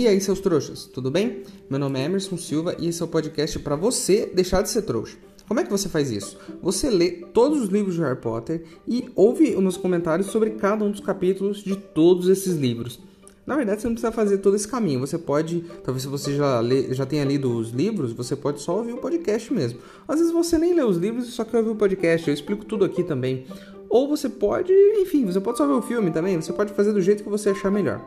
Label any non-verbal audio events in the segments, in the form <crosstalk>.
E aí, seus trouxas, tudo bem? Meu nome é Emerson Silva e esse é o podcast para você deixar de ser trouxa. Como é que você faz isso? Você lê todos os livros de Harry Potter e ouve meus comentários sobre cada um dos capítulos de todos esses livros. Na verdade, você não precisa fazer todo esse caminho. Você pode, talvez se você já, lê, já tenha lido os livros, você pode só ouvir o podcast mesmo. Às vezes você nem lê os livros e só quer ouvir o podcast. Eu explico tudo aqui também. Ou você pode, enfim, você pode só ver o filme também. Você pode fazer do jeito que você achar melhor.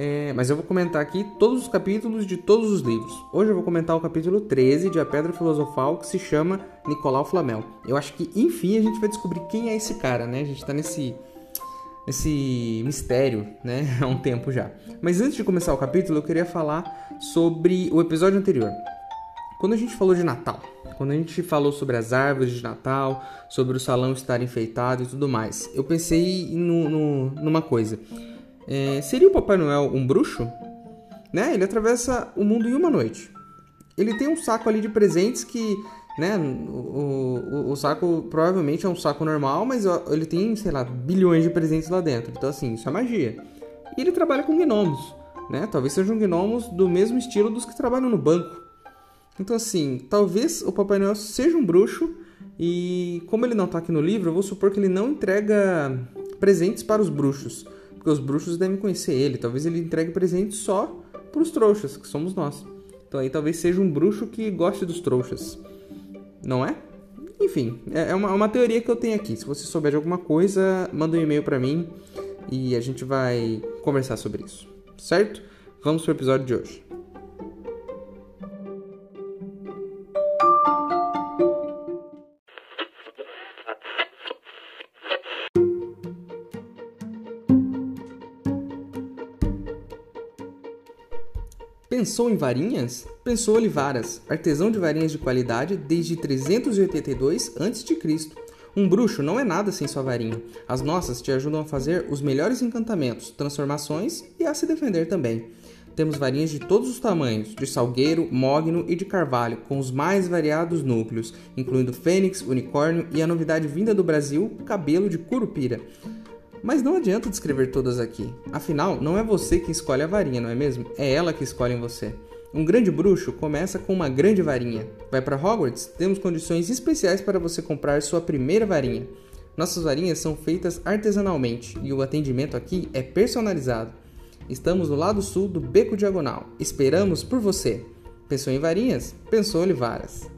É, mas eu vou comentar aqui todos os capítulos de todos os livros. Hoje eu vou comentar o capítulo 13 de A Pedra Filosofal, que se chama Nicolau Flamel. Eu acho que, enfim, a gente vai descobrir quem é esse cara, né? A gente tá nesse, nesse mistério, né? <laughs> Há um tempo já. Mas antes de começar o capítulo, eu queria falar sobre o episódio anterior. Quando a gente falou de Natal, quando a gente falou sobre as árvores de Natal, sobre o salão estar enfeitado e tudo mais, eu pensei no, no, numa coisa. É, seria o Papai Noel um bruxo? Né? Ele atravessa o mundo em uma noite. Ele tem um saco ali de presentes que, né? O, o, o saco provavelmente é um saco normal, mas ele tem, sei lá, bilhões de presentes lá dentro. Então, assim, isso é magia. E ele trabalha com gnomos, né? Talvez sejam gnomos do mesmo estilo dos que trabalham no banco. Então, assim, talvez o Papai Noel seja um bruxo e, como ele não está aqui no livro, eu vou supor que ele não entrega presentes para os bruxos porque os bruxos devem conhecer ele. Talvez ele entregue presente só para os trouxas, que somos nós. Então aí talvez seja um bruxo que goste dos trouxas. Não é? Enfim, é, é uma, uma teoria que eu tenho aqui. Se você souber de alguma coisa, manda um e-mail para mim e a gente vai conversar sobre isso. Certo? Vamos para o episódio de hoje. Pensou em varinhas? Pensou Olivaras, artesão de varinhas de qualidade desde 382 a.C. Um bruxo não é nada sem sua varinha. As nossas te ajudam a fazer os melhores encantamentos, transformações e a se defender também. Temos varinhas de todos os tamanhos, de salgueiro, mogno e de carvalho, com os mais variados núcleos, incluindo fênix, unicórnio e a novidade vinda do Brasil, cabelo de curupira. Mas não adianta descrever todas aqui. Afinal, não é você que escolhe a varinha, não é mesmo? É ela que escolhe em você. Um grande bruxo começa com uma grande varinha. Vai para Hogwarts? Temos condições especiais para você comprar sua primeira varinha. Nossas varinhas são feitas artesanalmente e o atendimento aqui é personalizado. Estamos no lado sul do Beco Diagonal. Esperamos por você. Pensou em varinhas? Pensou Olivaras.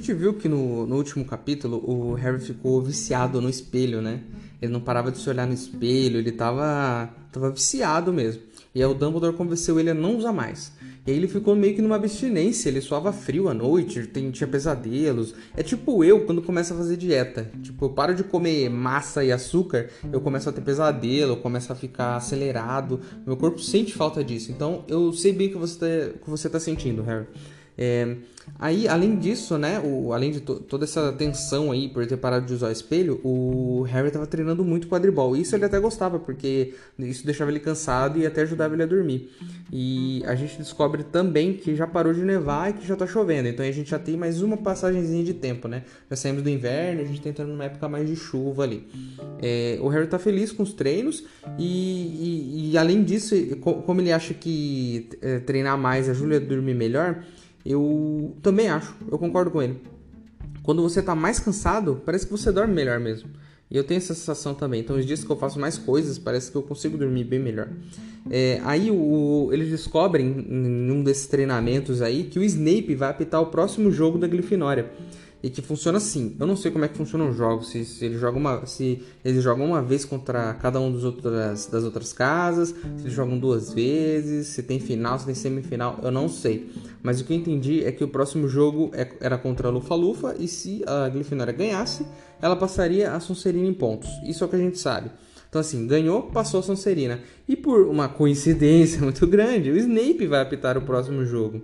Gente viu que no, no último capítulo o Harry ficou viciado no espelho, né? Ele não parava de se olhar no espelho, ele tava, tava viciado mesmo. E aí o Dumbledore convenceu ele a não usar mais. E aí ele ficou meio que numa abstinência, ele suava frio à noite, tem, tinha pesadelos. É tipo eu quando começo a fazer dieta. Tipo, eu paro de comer massa e açúcar, eu começo a ter pesadelo, eu começo a ficar acelerado. Meu corpo sente falta disso. Então eu sei bem o que você tá, que você tá sentindo, Harry. É, aí, além disso, né, o, além de to toda essa tensão aí por ter parado de usar o espelho, o Harry estava treinando muito quadribol. Isso ele até gostava, porque isso deixava ele cansado e até ajudava ele a dormir. E a gente descobre também que já parou de nevar e que já está chovendo. Então a gente já tem mais uma passagemzinha de tempo, né? Já saímos do inverno, a gente está entrando numa época mais de chuva ali. É, o Harry está feliz com os treinos e, e, e além disso, como ele acha que é, treinar mais ajuda a dormir melhor, eu também acho, eu concordo com ele. Quando você tá mais cansado, parece que você dorme melhor mesmo. E eu tenho essa sensação também. Então, os dias que eu faço mais coisas, parece que eu consigo dormir bem melhor. É, aí, o, eles descobrem, em um desses treinamentos aí, que o Snape vai apitar o próximo jogo da Grifinória. E que funciona assim. Eu não sei como é que funcionam os jogos, se, se eles jogam uma, se eles jogam uma vez contra cada um dos outras, das outras casas, se eles jogam duas vezes, se tem final, se tem semifinal, eu não sei. Mas o que eu entendi é que o próximo jogo é, era contra a Lufa Lufa e se a Grifinória ganhasse, ela passaria a Sonserina em pontos. Isso é o que a gente sabe. Então, assim, ganhou, passou a Sonserina. E por uma coincidência <laughs> muito grande, o Snape vai apitar o próximo jogo.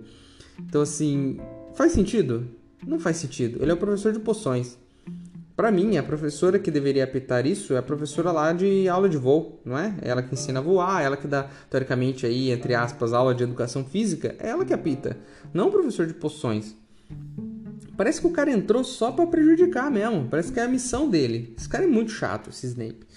Então, assim, faz sentido? Não faz sentido. Ele é o professor de poções. Para mim, a professora que deveria apitar isso é a professora lá de aula de voo, não é? Ela que ensina a voar, ela que dá, teoricamente, aí, entre aspas, aula de educação física, é ela que apita, não o professor de poções. Parece que o cara entrou só para prejudicar mesmo, parece que é a missão dele. Esse cara é muito chato, esse Snape.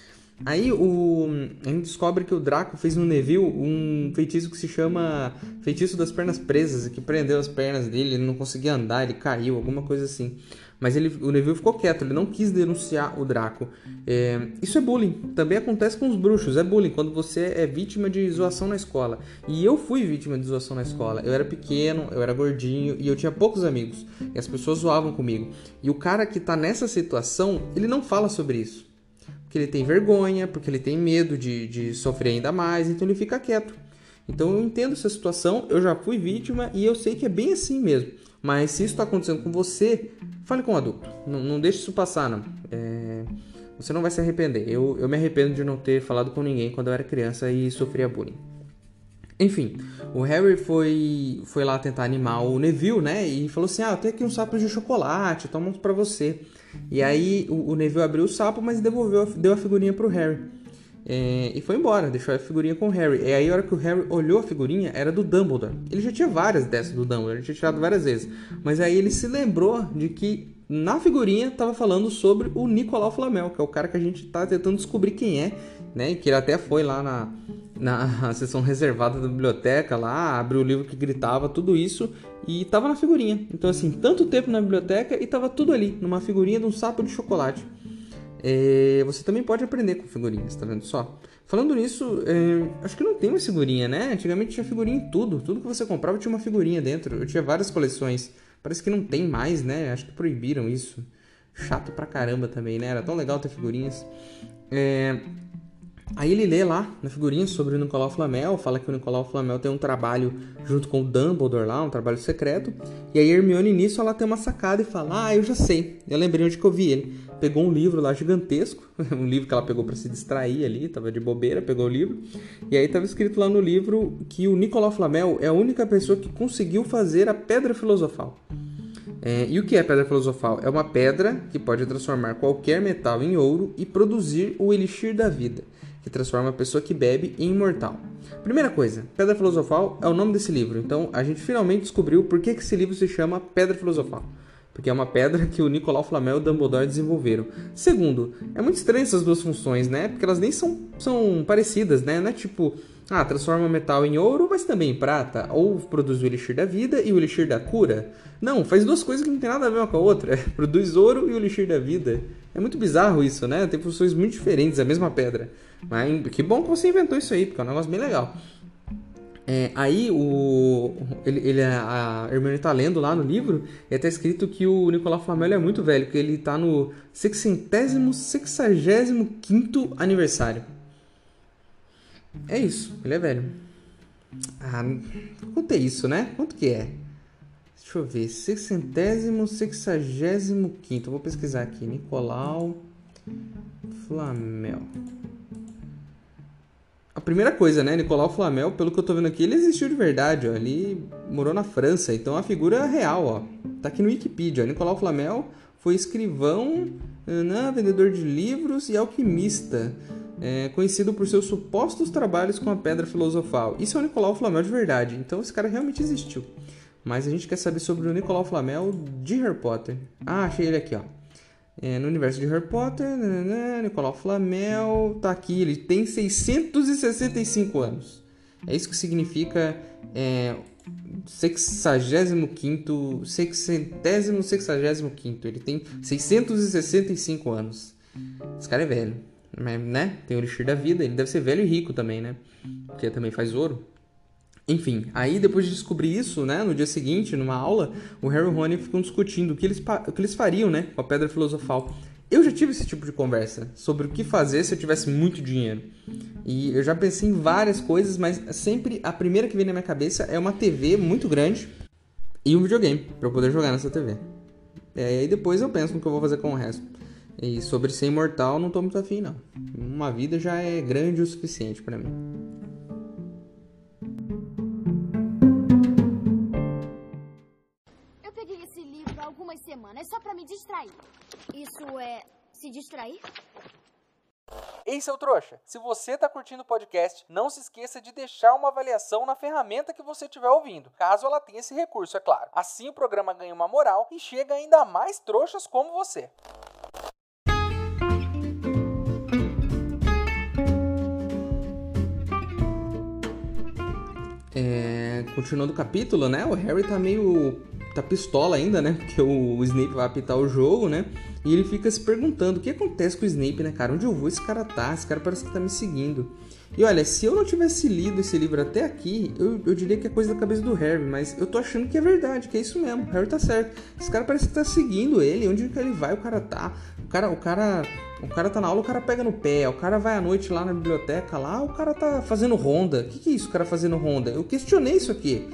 Aí o, a gente descobre que o Draco fez no Neville um feitiço que se chama Feitiço das Pernas Presas, que prendeu as pernas dele, ele não conseguia andar, ele caiu, alguma coisa assim. Mas ele, o Neville ficou quieto, ele não quis denunciar o Draco. É, isso é bullying, também acontece com os bruxos, é bullying, quando você é vítima de zoação na escola. E eu fui vítima de zoação na escola. Eu era pequeno, eu era gordinho e eu tinha poucos amigos. E as pessoas zoavam comigo. E o cara que tá nessa situação, ele não fala sobre isso porque ele tem vergonha, porque ele tem medo de, de sofrer ainda mais, então ele fica quieto. Então eu entendo essa situação, eu já fui vítima e eu sei que é bem assim mesmo. Mas se isso está acontecendo com você, fale com um adulto. Não, não deixe isso passar, não. É... Você não vai se arrepender. Eu, eu me arrependo de não ter falado com ninguém quando eu era criança e sofria bullying. Enfim, o Harry foi, foi lá tentar animar o Neville, né? E falou assim: Ah, eu tenho aqui uns sapos de chocolate, toma uns pra você. E aí o, o Neville abriu o sapo, mas devolveu, deu a figurinha pro Harry. É, e foi embora, deixou a figurinha com o Harry. E aí, a hora que o Harry olhou a figurinha, era do Dumbledore. Ele já tinha várias dessas do Dumbledore, ele tinha tirado várias vezes. Mas aí ele se lembrou de que na figurinha tava falando sobre o Nicolau Flamel, que é o cara que a gente tá tentando descobrir quem é, né? Que ele até foi lá na, na <laughs> sessão reservada da biblioteca lá, abriu o livro que gritava, tudo isso, e tava na figurinha. Então, assim, tanto tempo na biblioteca e tava tudo ali, numa figurinha de um sapo de chocolate. É, você também pode aprender com figurinhas, tá vendo só? Falando nisso, é, acho que não tem mais figurinha, né? Antigamente tinha figurinha em tudo. Tudo que você comprava tinha uma figurinha dentro. Eu tinha várias coleções. Parece que não tem mais, né? Acho que proibiram isso. Chato pra caramba também, né? Era tão legal ter figurinhas. É, Aí ele lê lá na figurinha sobre o Nicolau Flamel, fala que o Nicolau Flamel tem um trabalho junto com o Dumbledore lá, um trabalho secreto. E aí Hermione nisso ela tem uma sacada e fala: "Ah, eu já sei. Eu lembrei onde que eu vi ele". Pegou um livro lá gigantesco, <laughs> um livro que ela pegou para se distrair ali, tava de bobeira, pegou o livro. E aí tava escrito lá no livro que o Nicolau Flamel é a única pessoa que conseguiu fazer a Pedra Filosofal. É, e o que é pedra filosofal? É uma pedra que pode transformar qualquer metal em ouro e produzir o elixir da vida que transforma a pessoa que bebe em imortal. Primeira coisa, Pedra Filosofal é o nome desse livro. Então a gente finalmente descobriu por que, esse livro se chama Pedra Filosofal. Porque é uma pedra que o Nicolau Flamel e o Dumbledore desenvolveram. Segundo, é muito estranho essas duas funções, né? Porque elas nem são, são parecidas, né? Não é tipo, ah, transforma metal em ouro, mas também em prata. Ou produz o elixir da vida e o elixir da cura. Não, faz duas coisas que não tem nada a ver uma com a outra. <laughs> produz ouro e o elixir da vida. É muito bizarro isso, né? Tem funções muito diferentes, a mesma pedra. Mas que bom que você inventou isso aí, porque é um negócio bem legal. É, aí o ele, ele, a Hermione tá lendo lá no livro e até escrito que o Nicolau Flamel é muito velho, que ele tá no 665 65 aniversário. É isso, ele é velho. Ah, quanto é isso, né? Quanto que é? Deixa eu ver, 665 65 Vou pesquisar aqui, Nicolau Flamel. A primeira coisa, né? Nicolau Flamel, pelo que eu tô vendo aqui, ele existiu de verdade, ó. Ele morou na França, então a figura é real, ó. Tá aqui no Wikipedia. Ó. Nicolau Flamel foi escrivão, né, vendedor de livros e alquimista. É, conhecido por seus supostos trabalhos com a pedra filosofal. Isso é o Nicolau Flamel de verdade, então esse cara realmente existiu. Mas a gente quer saber sobre o Nicolau Flamel de Harry Potter. Ah, achei ele aqui, ó. É, no universo de Harry Potter, nanana, Nicolau Flamel, tá aqui, ele tem 665 anos. É isso que significa é, 65 sexagésimo, sexagésimo Ele tem 665 anos. Esse cara é velho, né? Tem o elixir da vida, ele deve ser velho e rico também, né? Porque também faz ouro. Enfim, aí depois de descobrir isso, né, no dia seguinte, numa aula, o Harry e o Rony ficam discutindo o que eles, o que eles fariam, né, com a Pedra Filosofal. Eu já tive esse tipo de conversa sobre o que fazer se eu tivesse muito dinheiro. E eu já pensei em várias coisas, mas sempre a primeira que vem na minha cabeça é uma TV muito grande e um videogame para eu poder jogar nessa TV. E aí depois eu penso no que eu vou fazer com o resto. E sobre ser imortal, não tô muito afim, não. Uma vida já é grande o suficiente para mim. Há algumas semanas só para me distrair. Isso é se distrair? Ei, seu trouxa! Se você está curtindo o podcast, não se esqueça de deixar uma avaliação na ferramenta que você estiver ouvindo, caso ela tenha esse recurso, é claro. Assim o programa ganha uma moral e chega ainda mais trouxas como você. É, continuando o capítulo, né? O Harry tá meio tá pistola ainda, né? Porque o Snape vai apitar o jogo, né? E ele fica se perguntando o que acontece com o Snape, né, cara? Onde eu vou esse cara tá? Esse cara parece que tá me seguindo. E olha, se eu não tivesse lido esse livro até aqui, eu, eu diria que é coisa da cabeça do Harry, mas eu tô achando que é verdade, que é isso mesmo. O Harry tá certo. Esse cara parece que tá seguindo ele. Onde que ele vai, o cara tá. O cara, o cara, o cara tá na aula, o cara pega no pé. O cara vai à noite lá na biblioteca, lá, o cara tá fazendo ronda. O que, que é isso, o cara fazendo ronda? Eu questionei isso aqui.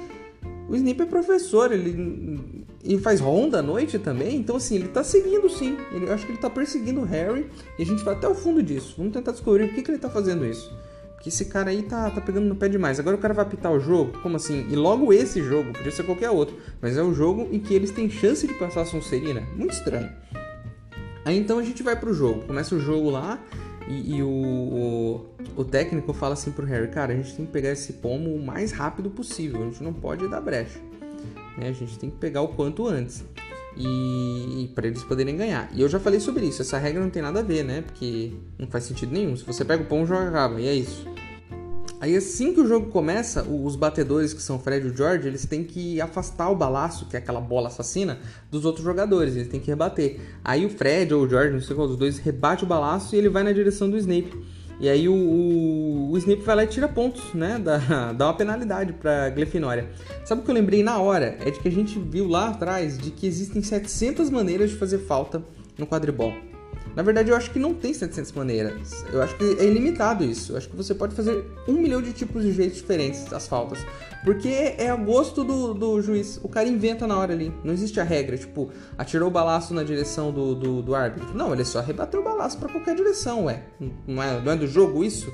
O Snape é professor, ele, faz ronda à noite também, então assim, ele tá seguindo sim. Ele, eu acho que ele tá perseguindo o Harry e a gente vai até o fundo disso. Vamos tentar descobrir por que, que ele tá fazendo isso. Porque esse cara aí tá, tá pegando no pé demais. Agora o cara vai apitar o jogo? Como assim? E logo esse jogo, podia ser qualquer outro, mas é o jogo em que eles têm chance de passar a Sonserina. Muito estranho. Aí então a gente vai pro jogo. Começa o jogo lá e, e o, o, o, técnico fala assim pro Harry, cara, a gente tem que pegar esse pomo o mais rápido possível, a gente não pode dar brecha. Né? A gente tem que pegar o quanto antes. E, e para eles poderem ganhar. E eu já falei sobre isso, essa regra não tem nada a ver, né? Porque não faz sentido nenhum. Se você pega o pomo, joga acaba, e é isso. Aí assim que o jogo começa, os batedores que são o Fred e o George, eles têm que afastar o balaço, que é aquela bola assassina, dos outros jogadores, eles têm que rebater. Aí o Fred ou o George, não sei qual dos dois, rebate o balaço e ele vai na direção do Snape. E aí o, o, o Snape vai lá e tira pontos, né? Dá, <laughs> dá uma penalidade pra Glyffindor. Sabe o que eu lembrei na hora? É de que a gente viu lá atrás de que existem 700 maneiras de fazer falta no quadribol. Na verdade, eu acho que não tem 700 maneiras. Eu acho que é ilimitado isso. Eu acho que você pode fazer um milhão de tipos de jeitos diferentes as faltas. Porque é a gosto do, do juiz. O cara inventa na hora ali. Não existe a regra, tipo, atirou o balaço na direção do, do, do árbitro. Não, ele só rebateu o balaço para qualquer direção, ué. Não é, não é do jogo isso?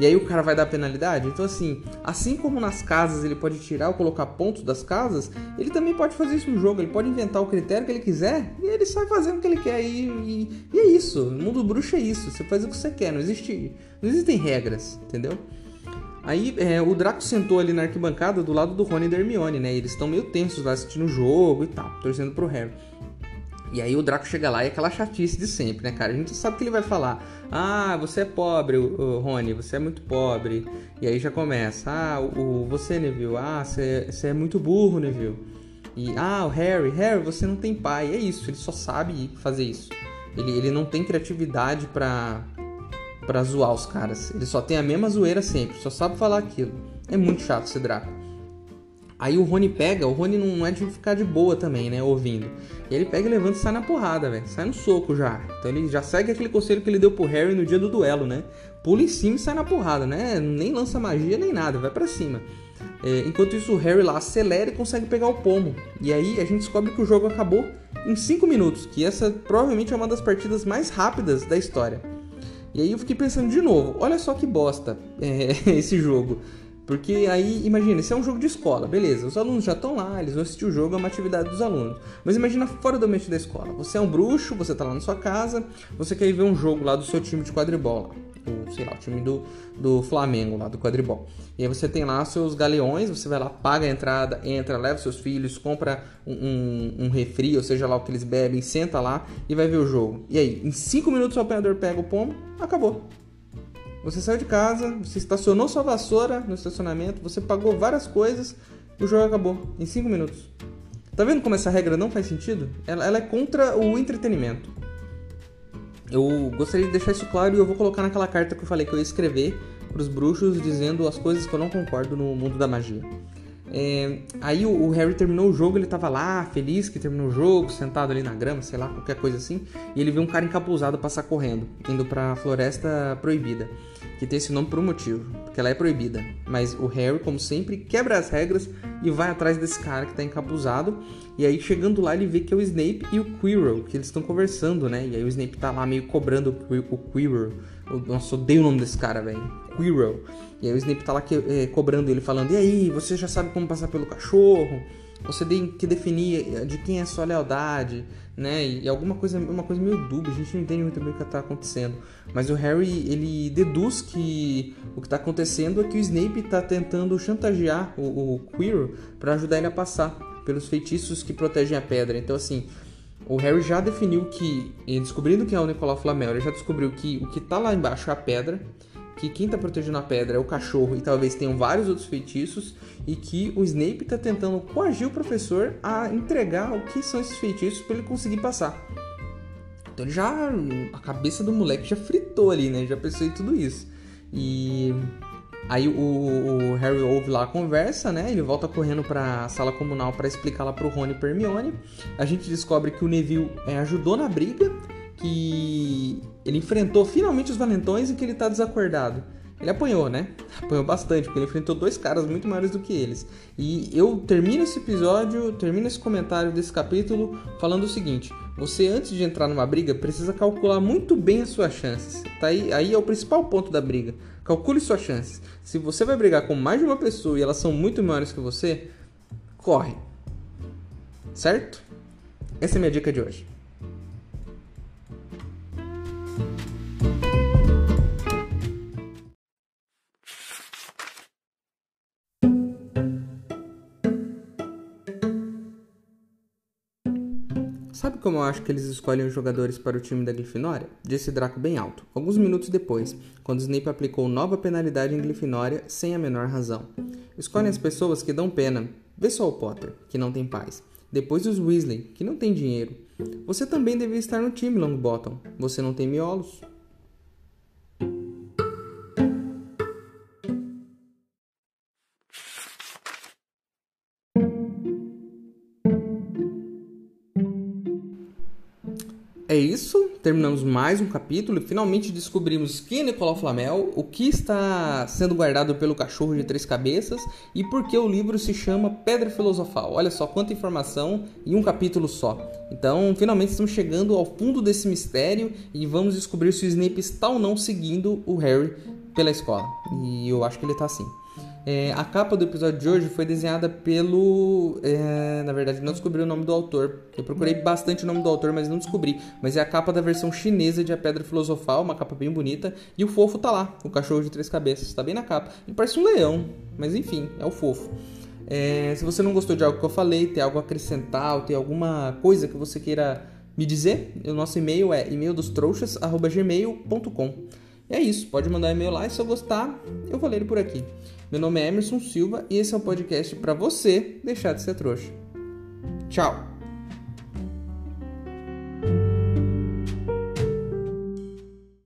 E aí o cara vai dar penalidade? Então, assim, assim como nas casas ele pode tirar ou colocar pontos das casas, ele também pode fazer isso no jogo. Ele pode inventar o critério que ele quiser e ele sai fazendo o que ele quer. E, e, e é isso. No mundo bruxo é isso. Você faz o que você quer. Não, existe, não existem regras, entendeu? Aí é, o Draco sentou ali na arquibancada do lado do Rony e da Hermione, né? Eles estão meio tensos lá assistindo o jogo e tal, torcendo pro Harry. E aí o Draco chega lá e é aquela chatice de sempre, né, cara? A gente sabe que ele vai falar: Ah, você é pobre, Rony, você é muito pobre. E aí já começa: Ah, o, você, Neville, ah, você, você é muito burro, Neville. E ah, o Harry, Harry, você não tem pai. É isso, ele só sabe fazer isso. Ele, ele não tem criatividade pra, pra zoar os caras. Ele só tem a mesma zoeira sempre, só sabe falar aquilo. É muito chato esse Draco. Aí o Rony pega, o Rony não é de ficar de boa também, né, ouvindo. E ele pega e levanta e sai na porrada, velho. Sai no soco já. Então ele já segue aquele conselho que ele deu pro Harry no dia do duelo, né? Pula em cima e sai na porrada, né? Nem lança magia nem nada, vai para cima. É, enquanto isso, o Harry lá acelera e consegue pegar o pomo. E aí a gente descobre que o jogo acabou em 5 minutos, que essa provavelmente é uma das partidas mais rápidas da história. E aí eu fiquei pensando de novo, olha só que bosta é, <laughs> esse jogo. Porque aí, imagina, se é um jogo de escola, beleza, os alunos já estão lá, eles vão assistir o jogo, é uma atividade dos alunos. Mas imagina fora do ambiente da escola. Você é um bruxo, você tá lá na sua casa, você quer ir ver um jogo lá do seu time de quadribol, o, sei lá, o time do, do Flamengo lá, do quadribol. E aí você tem lá seus galeões, você vai lá, paga a entrada, entra, leva seus filhos, compra um, um, um refri, ou seja lá o que eles bebem, senta lá e vai ver o jogo. E aí, em 5 minutos o apanhador pega o pomo, acabou. Você saiu de casa, você estacionou sua vassoura no estacionamento, você pagou várias coisas, o jogo acabou em 5 minutos. Tá vendo como essa regra não faz sentido? Ela, ela, é contra o entretenimento. Eu gostaria de deixar isso claro e eu vou colocar naquela carta que eu falei que eu ia escrever pros bruxos dizendo as coisas que eu não concordo no mundo da magia. É, aí o, o, Harry terminou o jogo, ele tava lá, feliz que terminou o jogo, sentado ali na grama, sei lá, qualquer coisa assim, e ele viu um cara encapuzado passar correndo, indo pra Floresta Proibida, que tem esse nome por um motivo, porque ela é proibida. Mas o Harry, como sempre, quebra as regras e vai atrás desse cara que tá encapuzado, e aí chegando lá ele vê que é o Snape e o Quirrell, que eles estão conversando, né? E aí o Snape tá lá meio cobrando o Quirrell. Nossa, odeio o nome desse cara, velho. Quirrell. E aí o Snape tá lá que, é, cobrando ele, falando: E aí, você já sabe como passar pelo cachorro? Você tem que definir eh, de quem é a sua lealdade, né? E alguma coisa, uma coisa meio dúbia, a gente não entende muito bem o que tá acontecendo. Mas o Harry, ele deduz que o que tá acontecendo é que o Snape tá tentando chantagear o, o Quirrell para ajudar ele a passar pelos feitiços que protegem a pedra. Então, assim, o Harry já definiu que, descobrindo que é o Nicolau Flamel, ele já descobriu que o que tá lá embaixo é a pedra que quem está protegendo a pedra é o cachorro e talvez tenham vários outros feitiços e que o Snape está tentando coagir o professor a entregar o que são esses feitiços para ele conseguir passar. Então ele já a cabeça do moleque já fritou ali, né? Já pensou em tudo isso. E aí o, o Harry ouve lá a conversa, né? Ele volta correndo para a sala comunal para explicar lá pro Rony e Hermione. A gente descobre que o Neville é, ajudou na briga que ele enfrentou finalmente os valentões e que ele tá desacordado. Ele apanhou, né? Apanhou bastante, porque ele enfrentou dois caras muito maiores do que eles. E eu termino esse episódio, termino esse comentário desse capítulo falando o seguinte: você antes de entrar numa briga precisa calcular muito bem as suas chances. Tá aí, aí é o principal ponto da briga. Calcule suas chances. Se você vai brigar com mais de uma pessoa e elas são muito maiores que você, corre. Certo? Essa é a minha dica de hoje. Sabe como eu acho que eles escolhem os jogadores para o time da Grifinória? Disse Draco bem alto, alguns minutos depois, quando Snape aplicou nova penalidade em Grifinória sem a menor razão. Escolhem as pessoas que dão pena. Vê só o Potter, que não tem paz. Depois os Weasley, que não tem dinheiro. Você também deveria estar no time, Longbottom. Você não tem miolos. É isso. Terminamos mais um capítulo e finalmente descobrimos quem é Nicolau Flamel, o que está sendo guardado pelo cachorro de três cabeças e por que o livro se chama Pedra Filosofal. Olha só quanta informação em um capítulo só. Então, finalmente estamos chegando ao fundo desse mistério e vamos descobrir se o Snape está ou não seguindo o Harry pela escola. E eu acho que ele está assim. É, a capa do episódio de hoje foi desenhada pelo. É, na verdade, não descobri o nome do autor. Eu procurei bastante o nome do autor, mas não descobri. Mas é a capa da versão chinesa de A Pedra Filosofal, uma capa bem bonita. E o fofo tá lá, o cachorro de três cabeças. Tá bem na capa. Ele parece um leão, mas enfim, é o fofo. É, se você não gostou de algo que eu falei, tem algo a acrescentar, ou tem alguma coisa que você queira me dizer, o nosso e-mail é e-maildostrouxas.gmail.com. É isso, pode mandar um e-mail lá e se eu gostar, eu vou ler ele por aqui. Meu nome é Emerson Silva e esse é um podcast para você deixar de ser trouxa. Tchau!